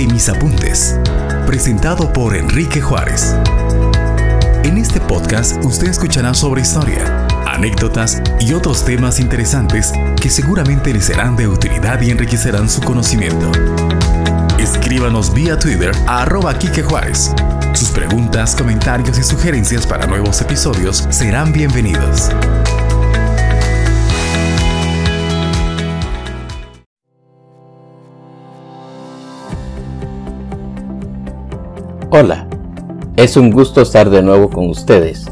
de mis apuntes, presentado por Enrique Juárez. En este podcast usted escuchará sobre historia, anécdotas y otros temas interesantes que seguramente le serán de utilidad y enriquecerán su conocimiento. Escríbanos vía Twitter a arroba Juárez. Sus preguntas, comentarios y sugerencias para nuevos episodios serán bienvenidos. Hola, es un gusto estar de nuevo con ustedes.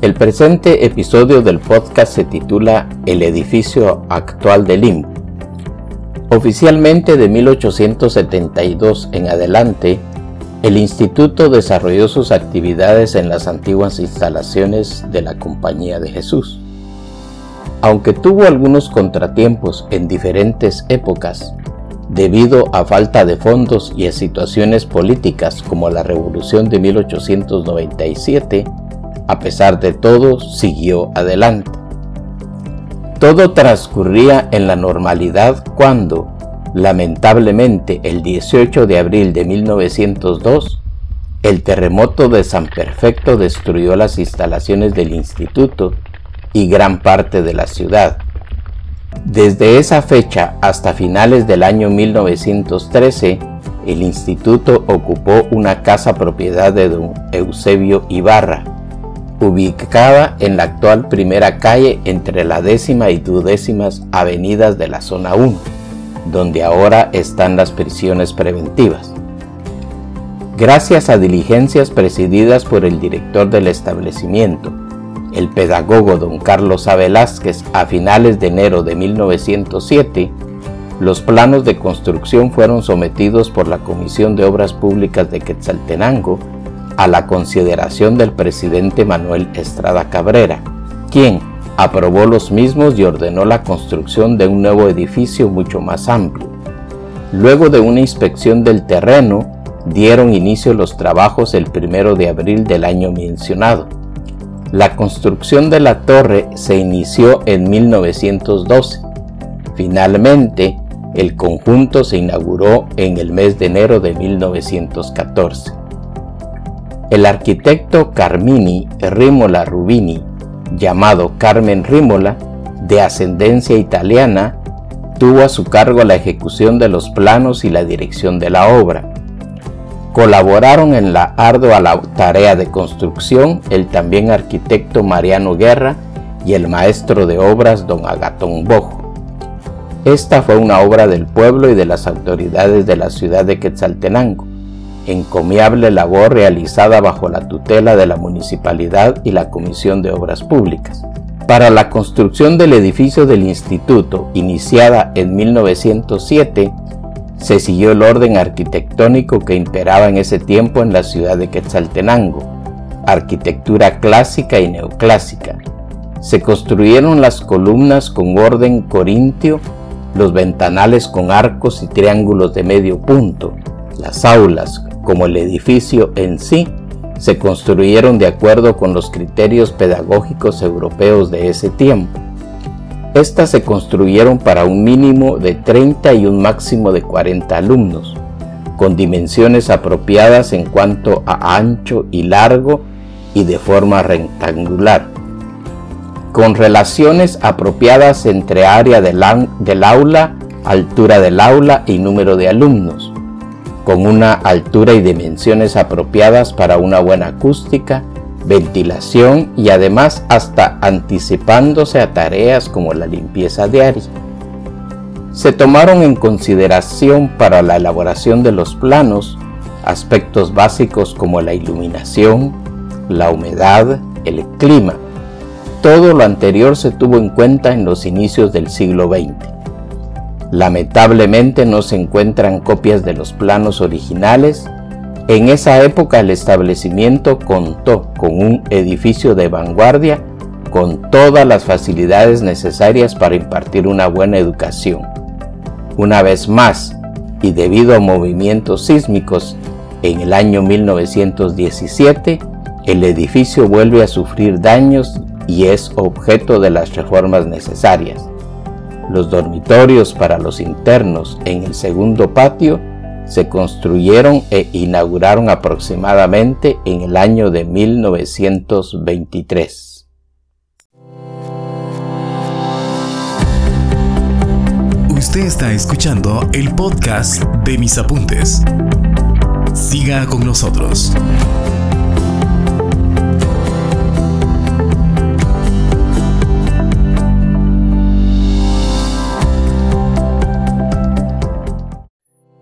El presente episodio del podcast se titula El edificio actual del IM. Oficialmente de 1872 en adelante, el instituto desarrolló sus actividades en las antiguas instalaciones de la Compañía de Jesús. Aunque tuvo algunos contratiempos en diferentes épocas, debido a falta de fondos y a situaciones políticas como la Revolución de 1897, a pesar de todo, siguió adelante. Todo transcurría en la normalidad cuando, lamentablemente, el 18 de abril de 1902, el terremoto de San Perfecto destruyó las instalaciones del instituto y gran parte de la ciudad desde esa fecha hasta finales del año 1913, el instituto ocupó una casa propiedad de don Eusebio Ibarra, ubicada en la actual primera calle entre la décima y duodécimas avenidas de la zona 1, donde ahora están las prisiones preventivas. Gracias a diligencias presididas por el director del establecimiento, el pedagogo don Carlos A. Velázquez a finales de enero de 1907, los planos de construcción fueron sometidos por la Comisión de Obras Públicas de Quetzaltenango a la consideración del presidente Manuel Estrada Cabrera, quien aprobó los mismos y ordenó la construcción de un nuevo edificio mucho más amplio. Luego de una inspección del terreno, dieron inicio los trabajos el primero de abril del año mencionado. La construcción de la torre se inició en 1912. Finalmente, el conjunto se inauguró en el mes de enero de 1914. El arquitecto Carmini Rimola Rubini, llamado Carmen Rimola, de ascendencia italiana, tuvo a su cargo la ejecución de los planos y la dirección de la obra. Colaboraron en la ardua tarea de construcción el también arquitecto Mariano Guerra y el maestro de obras don Agatón Bojo. Esta fue una obra del pueblo y de las autoridades de la ciudad de Quetzaltenango, encomiable labor realizada bajo la tutela de la municipalidad y la Comisión de Obras Públicas. Para la construcción del edificio del instituto, iniciada en 1907, se siguió el orden arquitectónico que imperaba en ese tiempo en la ciudad de Quetzaltenango, arquitectura clásica y neoclásica. Se construyeron las columnas con orden corintio, los ventanales con arcos y triángulos de medio punto, las aulas, como el edificio en sí, se construyeron de acuerdo con los criterios pedagógicos europeos de ese tiempo. Estas se construyeron para un mínimo de 30 y un máximo de 40 alumnos, con dimensiones apropiadas en cuanto a ancho y largo y de forma rectangular, con relaciones apropiadas entre área del, del aula, altura del aula y número de alumnos, con una altura y dimensiones apropiadas para una buena acústica, ventilación y además hasta anticipándose a tareas como la limpieza diaria. Se tomaron en consideración para la elaboración de los planos aspectos básicos como la iluminación, la humedad, el clima. Todo lo anterior se tuvo en cuenta en los inicios del siglo XX. Lamentablemente no se encuentran copias de los planos originales en esa época el establecimiento contó con un edificio de vanguardia con todas las facilidades necesarias para impartir una buena educación. Una vez más, y debido a movimientos sísmicos, en el año 1917 el edificio vuelve a sufrir daños y es objeto de las reformas necesarias. Los dormitorios para los internos en el segundo patio se construyeron e inauguraron aproximadamente en el año de 1923. Usted está escuchando el podcast de mis apuntes. Siga con nosotros.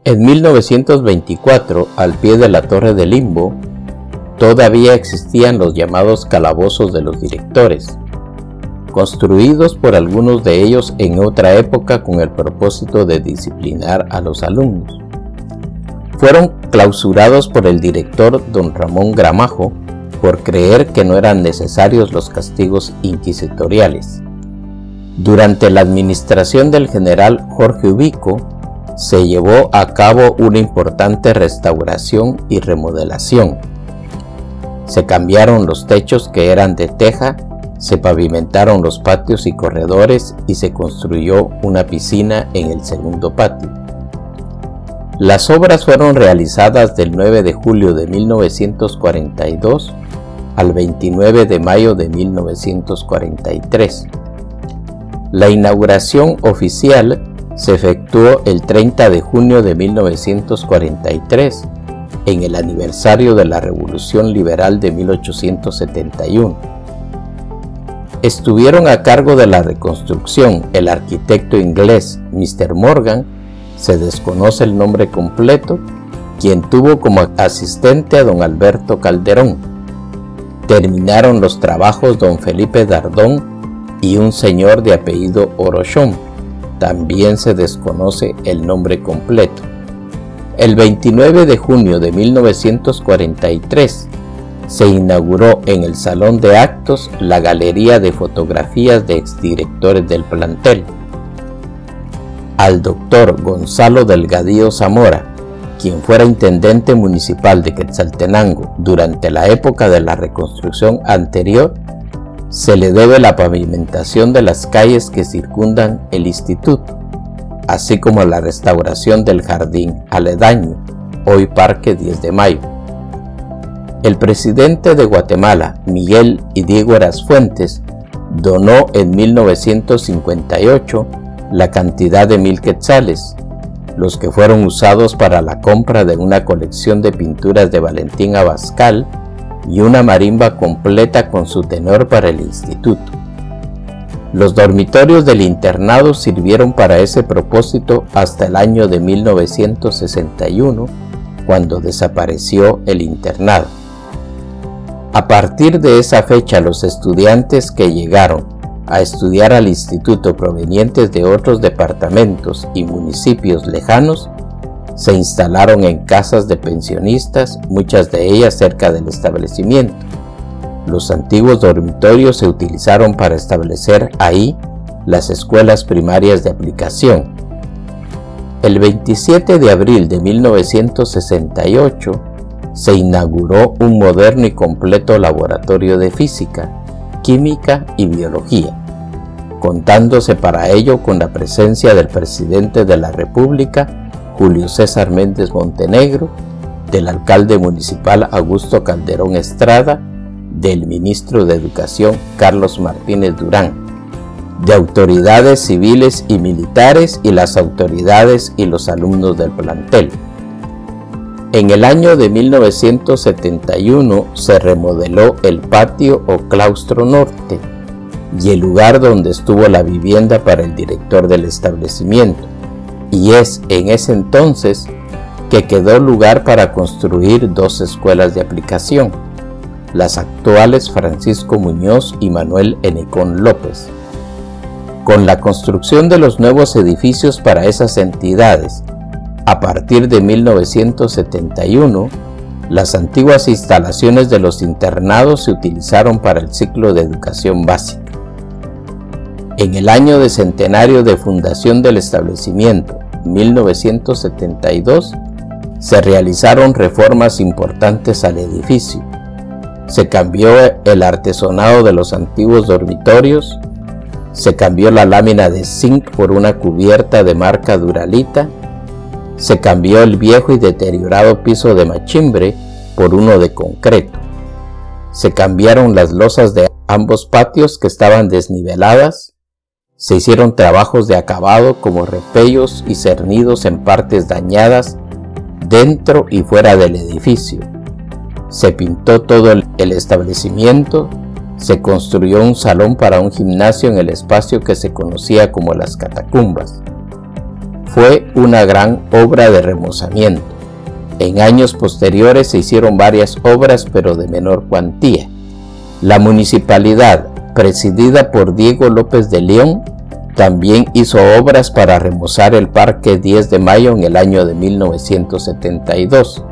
En 1924, al pie de la Torre de Limbo, todavía existían los llamados calabozos de los directores, construidos por algunos de ellos en otra época con el propósito de disciplinar a los alumnos. Fueron clausurados por el director don Ramón Gramajo por creer que no eran necesarios los castigos inquisitoriales. Durante la administración del general Jorge Ubico, se llevó a cabo una importante restauración y remodelación. Se cambiaron los techos que eran de teja se pavimentaron los patios y corredores y se construyó una piscina en el segundo patio. Las obras fueron realizadas del 9 de julio de 1942 al 29 de mayo de 1943. La inauguración oficial se efectuó el 30 de junio de 1943 en el aniversario de la Revolución Liberal de 1871 Estuvieron a cargo de la reconstrucción el arquitecto inglés Mr. Morgan, se desconoce el nombre completo, quien tuvo como asistente a don Alberto Calderón. Terminaron los trabajos don Felipe Dardón y un señor de apellido Orochón. También se desconoce el nombre completo. El 29 de junio de 1943, se inauguró en el Salón de Actos la galería de fotografías de exdirectores del plantel. Al doctor Gonzalo Delgadillo Zamora, quien fuera intendente municipal de Quetzaltenango durante la época de la reconstrucción anterior, se le debe la pavimentación de las calles que circundan el instituto, así como la restauración del jardín aledaño, hoy Parque 10 de Mayo. El presidente de Guatemala, Miguel y Diego Fuentes, donó en 1958 la cantidad de mil quetzales, los que fueron usados para la compra de una colección de pinturas de Valentín Abascal y una marimba completa con su tenor para el instituto. Los dormitorios del internado sirvieron para ese propósito hasta el año de 1961, cuando desapareció el internado. A partir de esa fecha los estudiantes que llegaron a estudiar al instituto provenientes de otros departamentos y municipios lejanos se instalaron en casas de pensionistas, muchas de ellas cerca del establecimiento. Los antiguos dormitorios se utilizaron para establecer ahí las escuelas primarias de aplicación. El 27 de abril de 1968, se inauguró un moderno y completo laboratorio de física, química y biología, contándose para ello con la presencia del presidente de la República, Julio César Méndez Montenegro, del alcalde municipal Augusto Calderón Estrada, del ministro de Educación Carlos Martínez Durán, de autoridades civiles y militares y las autoridades y los alumnos del plantel. En el año de 1971 se remodeló el patio o claustro norte y el lugar donde estuvo la vivienda para el director del establecimiento, y es en ese entonces que quedó lugar para construir dos escuelas de aplicación, las actuales Francisco Muñoz y Manuel Enecón López. Con la construcción de los nuevos edificios para esas entidades a partir de 1971, las antiguas instalaciones de los internados se utilizaron para el ciclo de educación básica. En el año de centenario de fundación del establecimiento, 1972, se realizaron reformas importantes al edificio. Se cambió el artesonado de los antiguos dormitorios, se cambió la lámina de zinc por una cubierta de marca Duralita se cambió el viejo y deteriorado piso de machimbre por uno de concreto. Se cambiaron las losas de ambos patios que estaban desniveladas. Se hicieron trabajos de acabado como repellos y cernidos en partes dañadas dentro y fuera del edificio. Se pintó todo el establecimiento, se construyó un salón para un gimnasio en el espacio que se conocía como las catacumbas. Fue una gran obra de remozamiento. En años posteriores se hicieron varias obras pero de menor cuantía. La municipalidad, presidida por Diego López de León, también hizo obras para remozar el Parque 10 de Mayo en el año de 1972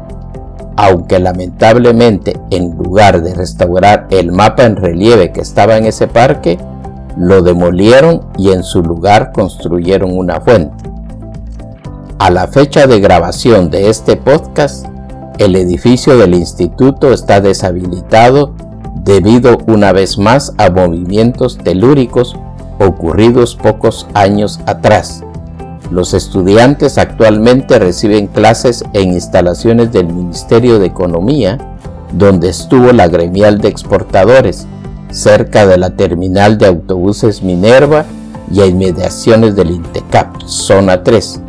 aunque lamentablemente en lugar de restaurar el mapa en relieve que estaba en ese parque, lo demolieron y en su lugar construyeron una fuente. A la fecha de grabación de este podcast, el edificio del instituto está deshabilitado debido una vez más a movimientos telúricos ocurridos pocos años atrás. Los estudiantes actualmente reciben clases en instalaciones del Ministerio de Economía, donde estuvo la gremial de exportadores, cerca de la terminal de autobuses Minerva y a inmediaciones del INTECAP, zona 3,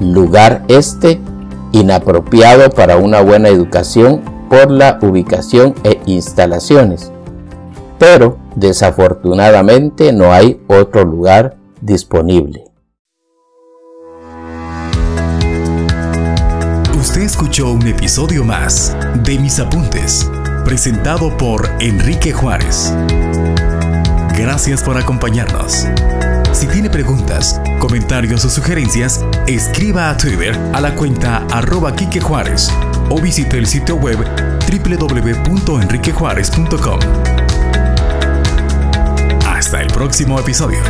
lugar este inapropiado para una buena educación por la ubicación e instalaciones. Pero desafortunadamente no hay otro lugar disponible. Usted escuchó un episodio más de Mis Apuntes, presentado por Enrique Juárez. Gracias por acompañarnos. Si tiene preguntas, comentarios o sugerencias, escriba a Twitter a la cuenta arroba Quique Juárez o visite el sitio web www.enriquejuárez.com. Hasta el próximo episodio.